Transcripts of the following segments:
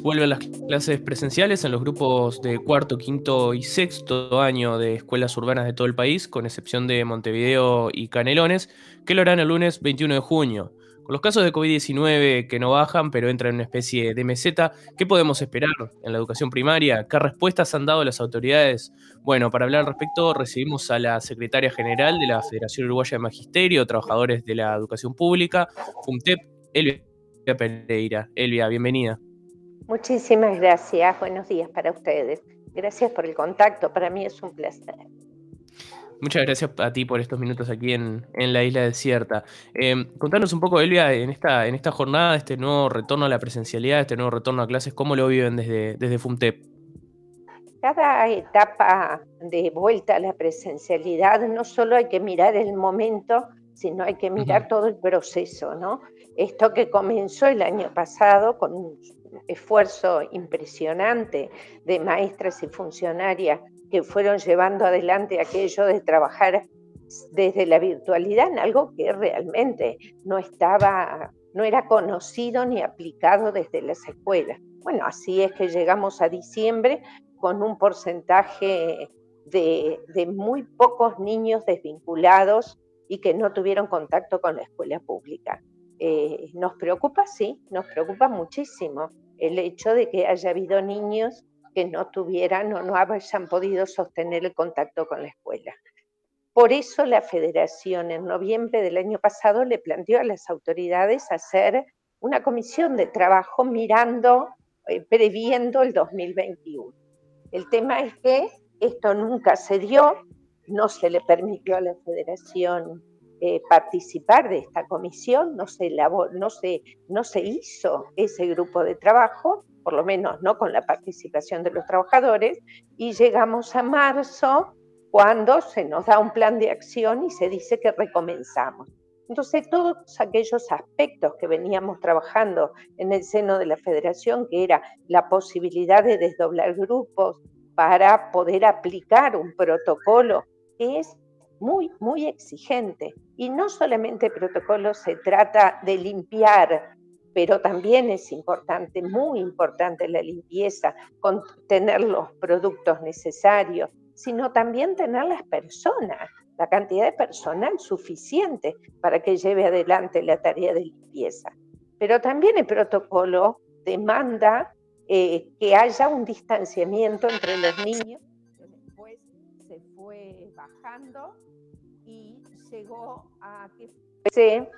vuelven las clases presenciales en los grupos de cuarto, quinto y sexto año de escuelas urbanas de todo el país, con excepción de Montevideo y Canelones, que lo harán el lunes 21 de junio. Con los casos de COVID-19 que no bajan, pero entran en una especie de meseta, ¿qué podemos esperar en la educación primaria? ¿Qué respuestas han dado las autoridades? Bueno, para hablar al respecto, recibimos a la secretaria general de la Federación Uruguaya de Magisterio, Trabajadores de la Educación Pública, FUMTEP, Elvia Pereira. Elvia, bienvenida. Muchísimas gracias. Buenos días para ustedes. Gracias por el contacto. Para mí es un placer. Muchas gracias a ti por estos minutos aquí en, la isla desierta. Eh, contanos un poco, Elvia, en esta, en esta jornada, este nuevo retorno a la presencialidad, este nuevo retorno a clases, ¿cómo lo viven desde, desde FUMTEP? Cada etapa de vuelta a la presencialidad no solo hay que mirar el momento, sino hay que mirar todo el proceso, ¿no? Esto que comenzó el año pasado con un esfuerzo impresionante de maestras y funcionarias que fueron llevando adelante aquello de trabajar desde la virtualidad en algo que realmente no estaba, no era conocido ni aplicado desde las escuelas. Bueno, así es que llegamos a diciembre con un porcentaje de, muy pocos niños desvinculados y que no tuvieron contacto con la escuela pública. Eh, nos preocupa, sí, nos preocupa muchísimo el hecho de que haya habido niños que no tuvieran o no hayan podido sostener el contacto con la escuela. Por eso la federación en noviembre del año pasado le planteó a las autoridades hacer una comisión de trabajo mirando, eh, previendo el 2021. El tema es que esto nunca se dio, no se le permitió a la federación eh, participar de esta comisión, no se, no, se, no se hizo ese grupo de trabajo por lo menos no con la participación de los trabajadores, y llegamos a marzo cuando se nos da un plan de acción y se dice que recomenzamos. Entonces, todos aquellos aspectos que veníamos trabajando en el seno de la federación, que era la posibilidad de desdoblar grupos para poder aplicar un protocolo es muy, muy exigente. Y no solamente protocolo se trata de limpiar pero también es importante, muy importante la limpieza, con tener los productos necesarios, sino también tener las personas, la cantidad de personal suficiente para que lleve adelante la tarea de limpieza. Pero también el protocolo demanda eh, que haya un distanciamiento entre los niños, después se fue bajando y llegó a que se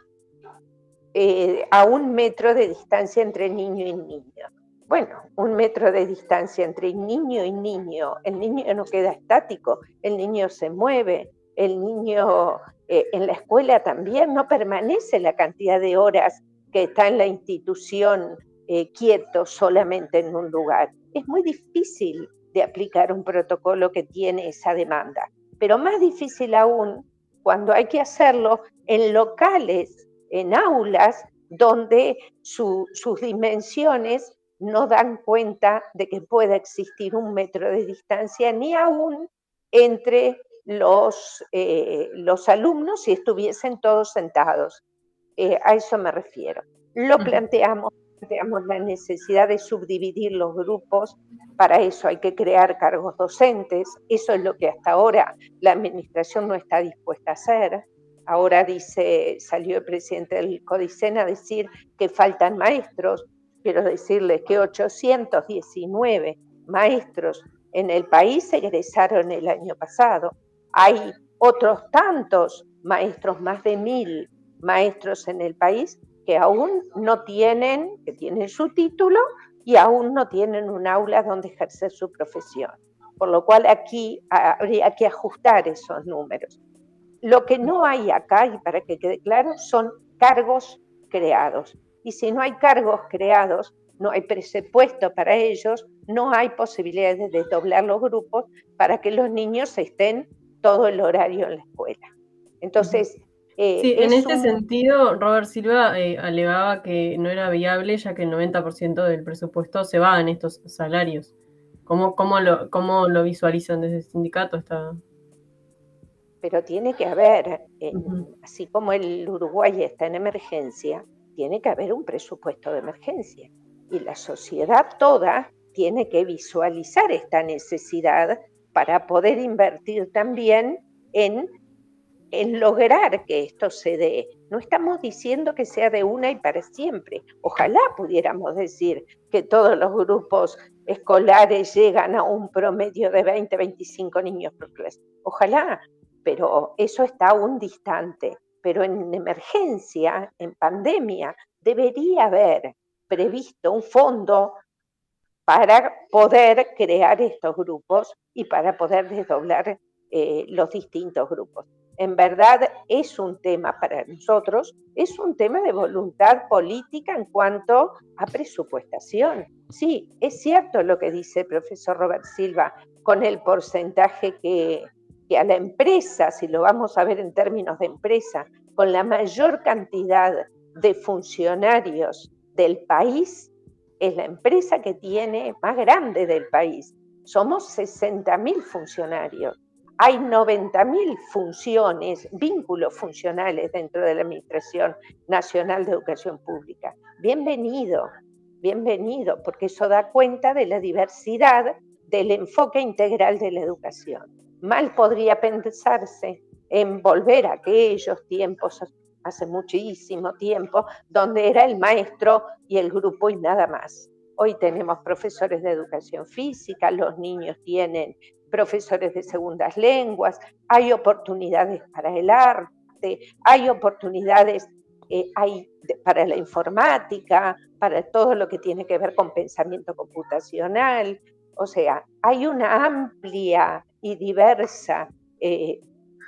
eh, a un metro de distancia entre niño y niño. Bueno, un metro de distancia entre niño y niño. El niño no queda estático, el niño se mueve, el niño eh, en la escuela también no permanece la cantidad de horas que está en la institución eh, quieto solamente en un lugar. Es muy difícil de aplicar un protocolo que tiene esa demanda, pero más difícil aún cuando hay que hacerlo en locales en aulas donde sus dimensiones no dan cuenta de que pueda existir un metro de distancia ni aún entre los, eh, los alumnos si estuviesen todos sentados. Eh, a eso me refiero. Lo planteamos, planteamos la necesidad de subdividir los grupos, para eso hay que crear cargos docentes, eso es lo que hasta ahora la administración no está dispuesta a hacer. Ahora dice, salió el presidente del Codicen a decir que faltan maestros. Quiero decirles que 819 maestros en el país egresaron el año pasado. Hay otros tantos maestros, más de mil maestros en el país que aún no tienen, que tienen su título y aún no tienen un aula donde ejercer su profesión. Por lo cual aquí habría que ajustar esos números. Lo que no hay acá, y para que quede claro, son cargos creados. Y si no hay cargos creados, no hay presupuesto para ellos, no hay posibilidades de desdoblar los grupos para que los niños estén todo el horario en la escuela. Entonces... Eh, sí, en este sentido, Robert Silva eh, alegaba que no era viable ya que el 90% del presupuesto se va en estos salarios. ¿Cómo, cómo, lo, cómo lo visualizan desde el sindicato esta, pero tiene que haber, así como el Uruguay está en emergencia, tiene que haber un presupuesto de emergencia. Y la sociedad toda tiene que visualizar esta necesidad para poder invertir también en, en lograr que esto se dé. No estamos diciendo que sea de una y para siempre. Ojalá pudiéramos decir que todos los grupos escolares llegan a un promedio de 20, 25 niños por clase. Ojalá, pero eso está aún distante. Pero en emergencia, en pandemia, debería haber previsto un fondo para poder crear estos grupos y para poder desdoblar eh, los distintos grupos. En verdad es un tema para nosotros, es un tema de voluntad política en cuanto a presupuestación. Sí, es cierto lo que dice el profesor Robert Silva con el porcentaje que, que a la empresa, si lo vamos a ver en términos de empresa, con la mayor cantidad de funcionarios del país, es la empresa que tiene más grande del país. Somos 60.000 funcionarios. Hay 90.000 funciones, vínculos funcionales dentro de la Administración Nacional de Educación Pública. Bienvenido, bienvenido, porque eso da cuenta de la diversidad del enfoque integral de la educación. Mal podría pensarse en volver a aquellos tiempos hace muchísimo tiempo, donde era el maestro y el grupo y nada más. Hoy tenemos profesores de educación física, los niños tienen profesores de segundas lenguas, hay oportunidades para el arte, hay oportunidades eh, para la informática, para todo lo que tiene que ver con pensamiento computacional. O sea, hay una amplia y diversa eh,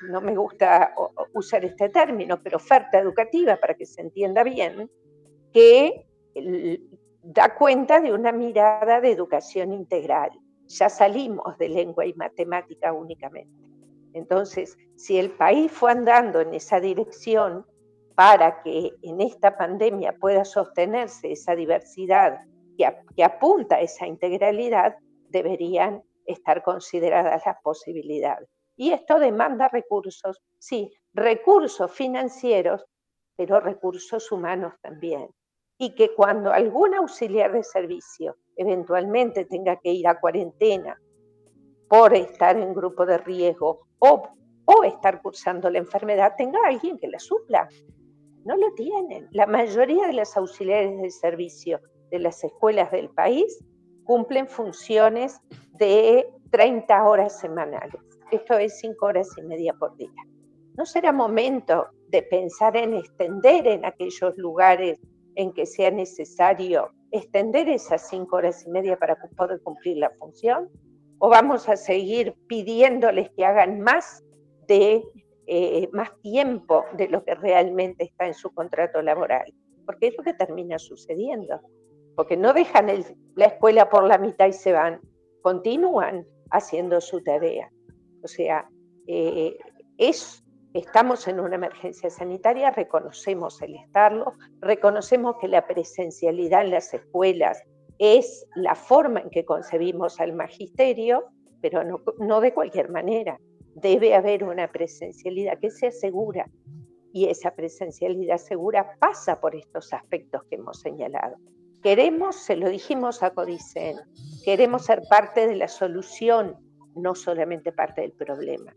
no me gusta usar este término, pero oferta educativa para que se entienda bien, que da cuenta de una mirada de educación integral. Ya salimos de lengua y matemática únicamente. Entonces, si el país fue andando en esa dirección para que en esta pandemia pueda sostenerse esa diversidad que, que apunta a esa integralidad, deberían estar consideradas las posibilidades. Y esto demanda recursos, sí, recursos financieros, pero recursos humanos también. Y que cuando algún auxiliar de servicio eventualmente tenga que ir a cuarentena por estar en grupo de riesgo o, o estar cursando la enfermedad, tenga alguien que la supla. No lo tienen. La mayoría de los auxiliares de servicio de las escuelas del país cumplen funciones de 30 horas semanales esto es cinco horas y media por día. ¿No será momento de pensar en extender en aquellos lugares en que sea necesario extender esas cinco horas y media para poder cumplir la función? ¿O vamos a seguir pidiéndoles que hagan más de eh, más tiempo de lo que realmente está en su contrato laboral? Porque es lo que termina sucediendo. Porque no dejan la escuela por la mitad y se van, continúan haciendo su tarea. O sea, eh, es, estamos en una emergencia sanitaria, reconocemos el estarlo, reconocemos que la presencialidad en las escuelas es la forma en que concebimos al magisterio, pero no, de cualquier manera. Debe haber una presencialidad que sea segura y esa presencialidad segura pasa por estos aspectos que hemos señalado. Queremos, se lo dijimos a Codicen, queremos ser parte de la solución no solamente parte del problema.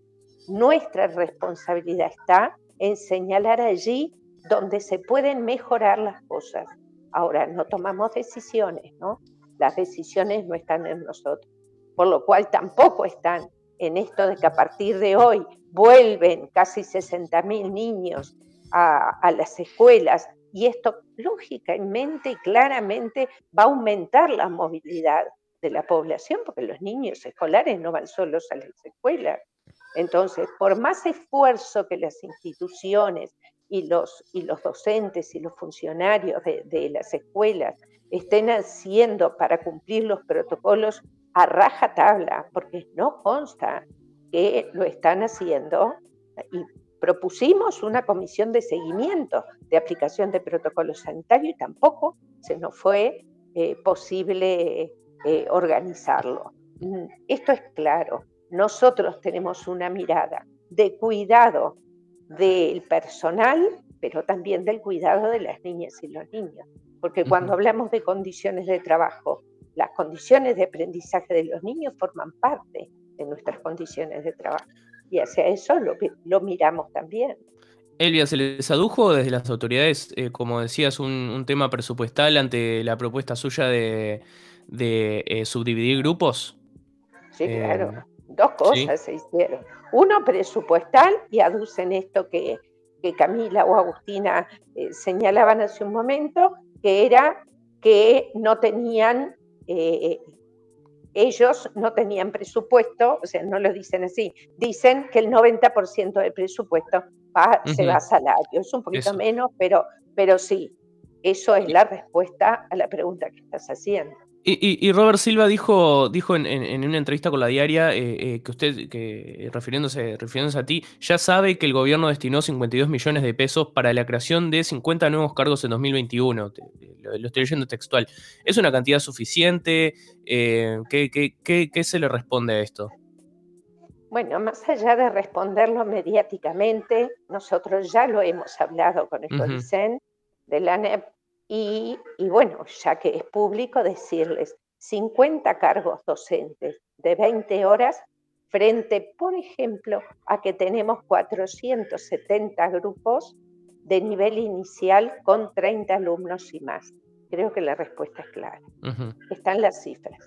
Nuestra responsabilidad está en señalar allí donde se pueden mejorar las cosas. Ahora, no tomamos decisiones, ¿no? Las decisiones no están en nosotros, por lo cual tampoco están en esto de que a partir de hoy vuelven casi 60.000 niños a, a las escuelas y esto lógicamente y claramente va a aumentar la movilidad de la población, porque los niños escolares no van solos a las escuelas. Entonces, por más esfuerzo que las instituciones y los, y los docentes y los funcionarios de, las escuelas estén haciendo para cumplir los protocolos a raja tabla, porque no consta que lo están haciendo, y propusimos una comisión de seguimiento de aplicación de protocolos sanitarios y tampoco se nos fue eh, posible eh, organizarlo. Mm, esto es claro. Nosotros tenemos una mirada de cuidado del personal, pero también del cuidado de las niñas y los niños. porque cuando hablamos de condiciones de trabajo, las condiciones de aprendizaje de los niños forman parte de nuestras condiciones de trabajo. Y hacia eso lo, lo miramos también. Elvia, ¿se les adujo desde las autoridades, eh, como decías, un, tema presupuestal ante la propuesta suya de, eh, subdividir grupos? Sí, eh, claro. Dos cosas se hicieron. Uno presupuestal y aducen esto que, que Camila o Agustina señalaban hace un momento, que era que no tenían ellos no tenían presupuesto, o sea, no lo dicen así, dicen que el 90% del presupuesto se va a salario, es un poquito menos, pero, pero sí, eso es la respuesta a la pregunta que estás haciendo. Y, Robert Silva dijo, dijo en, una entrevista con la diaria eh, eh, que usted, que refiriéndose, refiriéndose a ti, ya sabe que el gobierno destinó 52 millones de pesos para la creación de 50 nuevos cargos en 2021. lo, estoy leyendo textual. ¿Es una cantidad suficiente? Eh, ¿qué, se le responde a esto? Bueno, más allá de responderlo mediáticamente, nosotros ya lo hemos hablado con el uh de la NEP y, bueno, ya que es público, decirles 50 cargos docentes de 20 horas frente, por ejemplo, a que tenemos 470 grupos de nivel inicial con 30 alumnos y más. Creo que la respuesta es clara. Están las cifras.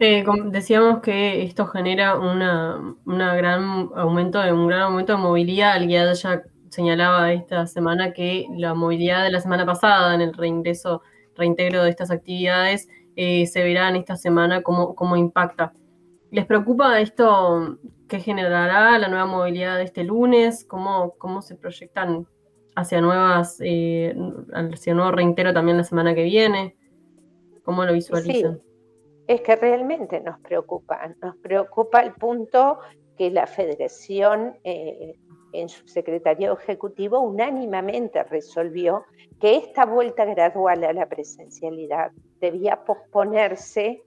Eh, decíamos que esto genera una, una, gran aumento, un gran aumento de movilidad. Alguien ya señalaba esta semana que la movilidad de la semana pasada en el reingreso, reintegro de estas actividades, eh, se verá en esta semana cómo, cómo impacta. ¿Les preocupa esto que generará la nueva movilidad de este lunes? ¿Cómo, cómo se proyectan hacia nuevas, eh, hacia nuevo reintegro también la semana que viene? ¿Cómo lo visualizan? es que realmente nos preocupa. Nos preocupa el punto que la federación eh, en su secretario ejecutivo unánimemente resolvió que esta vuelta gradual a la presencialidad debía posponerse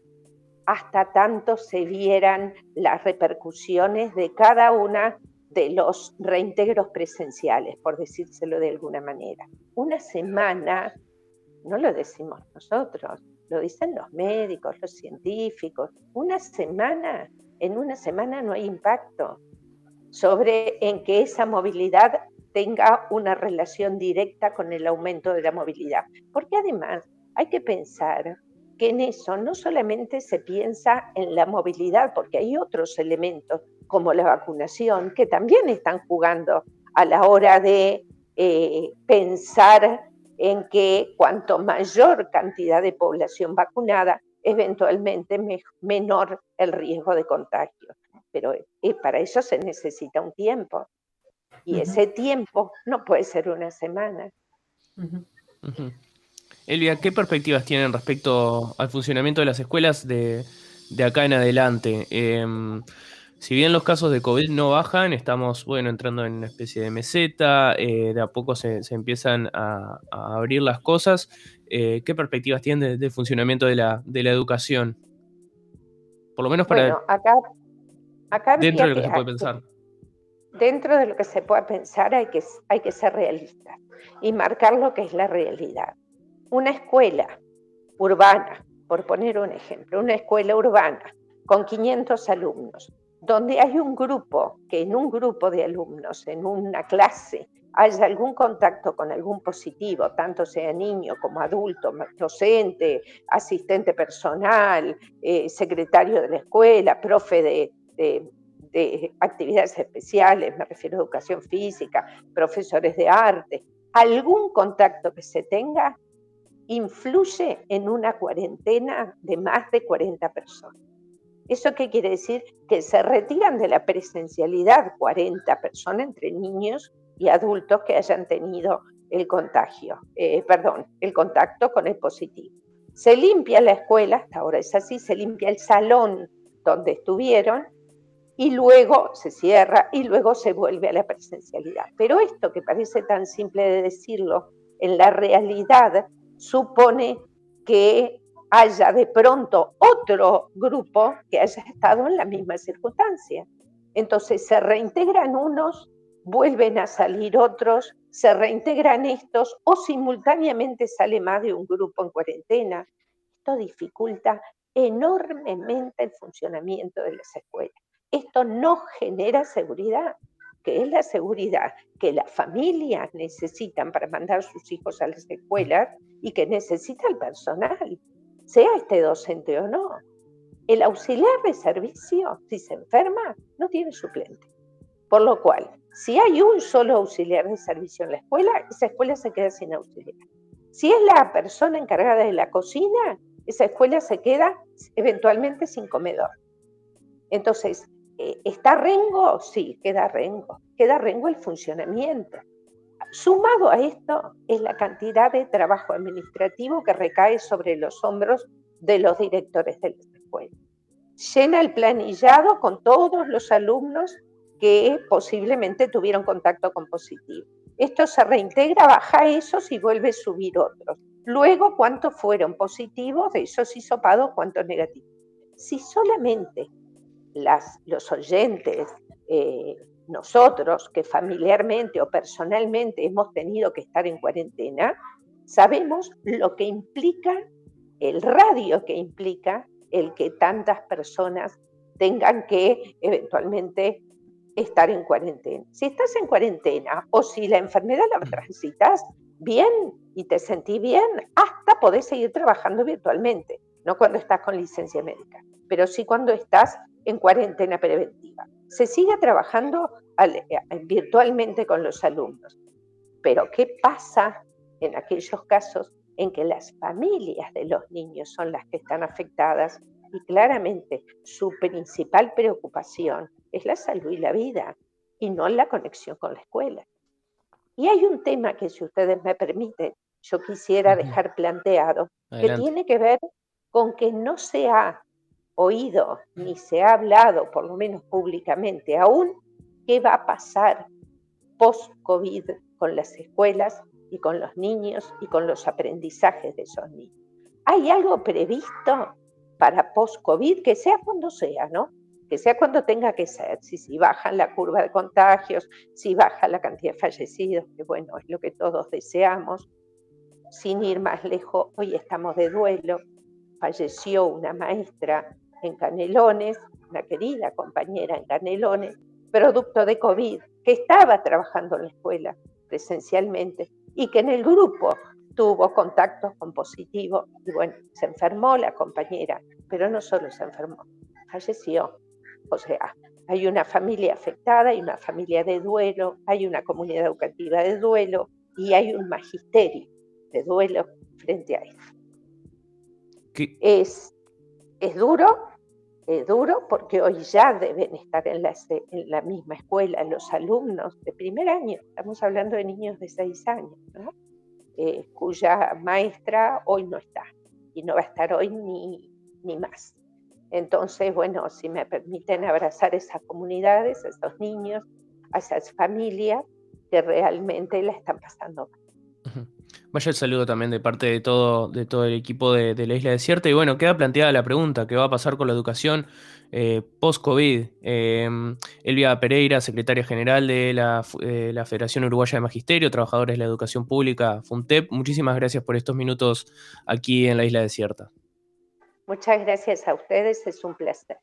hasta tanto se vieran las repercusiones de cada una de los reintegros presenciales, por decírselo de alguna manera. Una semana, no lo decimos nosotros, lo dicen los médicos, los científicos, una semana, en una semana no hay impacto sobre en que esa movilidad tenga una relación directa con el aumento de la movilidad. Porque además hay que pensar que en eso no solamente se piensa en la movilidad, porque hay otros elementos como la vacunación que también están jugando a la hora de eh, pensar en que cuanto mayor cantidad de población vacunada, eventualmente menor el riesgo de contagio pero y para eso se necesita un tiempo. Y ese tiempo no puede ser una semana. Elvia, ¿qué perspectivas tienen respecto al funcionamiento de las escuelas de, acá en adelante? Em, si bien los casos de COVID no bajan, estamos bueno entrando en una especie de meseta, eh, de a poco se, empiezan a, abrir las cosas. Eh, ¿Qué perspectivas tienen del funcionamiento de la, de la educación? Por lo menos para... Bueno, acá dentro de lo que, se puede pensar. Dentro de lo que se puede pensar hay que, hay que ser realista y marcar lo que es la realidad. Una escuela urbana, por poner un ejemplo, una escuela urbana con 500 alumnos, donde hay un grupo, que en un grupo de alumnos, en una clase, haya algún contacto con algún positivo, tanto sea niño como adulto, docente, asistente personal, eh, secretario de la escuela, profe de, de, actividades especiales, me refiero a educación física, profesores de arte, algún contacto que se tenga influye en una cuarentena de más de 40 personas. ¿Eso qué quiere decir? Que se retiran de la presencialidad 40 personas entre niños y adultos que hayan tenido el contagio, eh, perdón, el contacto con el positivo. Se limpia la escuela, hasta ahora es así, se limpia el salón donde estuvieron y luego se cierra y luego se vuelve a la presencialidad. Pero esto que parece tan simple de decirlo, en la realidad supone que haya de pronto otro grupo que haya estado en la misma circunstancia. Entonces se reintegran unos vuelven a salir otros, se reintegran estos o simultáneamente sale más de un grupo en cuarentena. Esto dificulta enormemente el funcionamiento de las escuelas. Esto no genera seguridad, que es la seguridad que las familias necesitan para mandar a sus hijos a las escuelas y que necesita el personal, sea este docente o no. El auxiliar de servicio, si se enferma, no tiene suplente. Por lo cual, si hay un solo auxiliar de servicio en la escuela, esa escuela se queda sin auxiliar. Si es la persona encargada de la cocina, esa escuela se queda eventualmente sin comedor. Entonces, ¿está rengo? Sí, queda rengo. Queda rengo el funcionamiento. Sumado a esto es la cantidad de trabajo administrativo que recae sobre los hombros de los directores de la escuela. Llena el planillado con todos los alumnos que posiblemente tuvieron contacto con positivo. Esto se reintegra, baja esos y vuelve a subir otros. Luego, cuántos fueron positivos de esos hisopados, cuántos negativos. Si solamente las, los oyentes, eh, nosotros que familiarmente o personalmente hemos tenido que estar en cuarentena, sabemos lo que implica, el radio que implica el que tantas personas tengan que eventualmente estar en cuarentena. Si estás en cuarentena o si la enfermedad la transitas bien y te sentís bien, hasta podés seguir trabajando virtualmente, no cuando estás con licencia médica, pero sí cuando estás en cuarentena preventiva. Se sigue trabajando eh, virtualmente con los alumnos, pero ¿qué pasa en aquellos casos en que las familias de los niños son las que están afectadas y claramente su principal preocupación es la salud y la vida y no la conexión con la escuela. Y hay un tema que, si ustedes me permiten, yo quisiera dejar planteado, que tiene que ver con que no se ha oído ni se ha hablado, por lo menos públicamente aún, qué va a pasar post-COVID con las escuelas y con los niños y con los aprendizajes de esos niños. ¿Hay algo previsto para post-COVID, que sea cuando sea, ¿no? Que sea cuando tenga que ser, si, si bajan la curva de contagios, si baja la cantidad de fallecidos, que bueno, es lo que todos deseamos. Sin ir más lejos, hoy estamos de duelo, falleció una maestra en Canelones, una querida compañera en Canelones, producto de COVID, que estaba trabajando en la escuela presencialmente y que en el grupo tuvo contactos con positivo y bueno, se enfermó la compañera, pero no solo se enfermó, falleció. O sea, hay una familia afectada, hay una familia de duelo, hay una comunidad educativa de duelo y hay un magisterio de duelo frente a esto. Es, es duro, es duro porque hoy ya deben estar en la, en la misma escuela los alumnos de primer año, estamos hablando de niños de seis años, ¿no? Eh, cuya maestra hoy no está y no va a estar hoy ni, ni más. Entonces, bueno, si me permiten abrazar esas comunidades, a esos niños, a esas familias que realmente la están pasando mal. Vaya el saludo también de parte de todo, de todo el equipo de, la Isla Desierta. Y bueno, queda planteada la pregunta, ¿qué va a pasar con la educación eh, post-COVID? Em, Elvia Pereira, secretaria general de la, eh, la, Federación Uruguaya de Magisterio, trabajadores de la educación pública, FUNTEP, muchísimas gracias por estos minutos aquí en la Isla Desierta. Muchas gracias a ustedes, es un placer.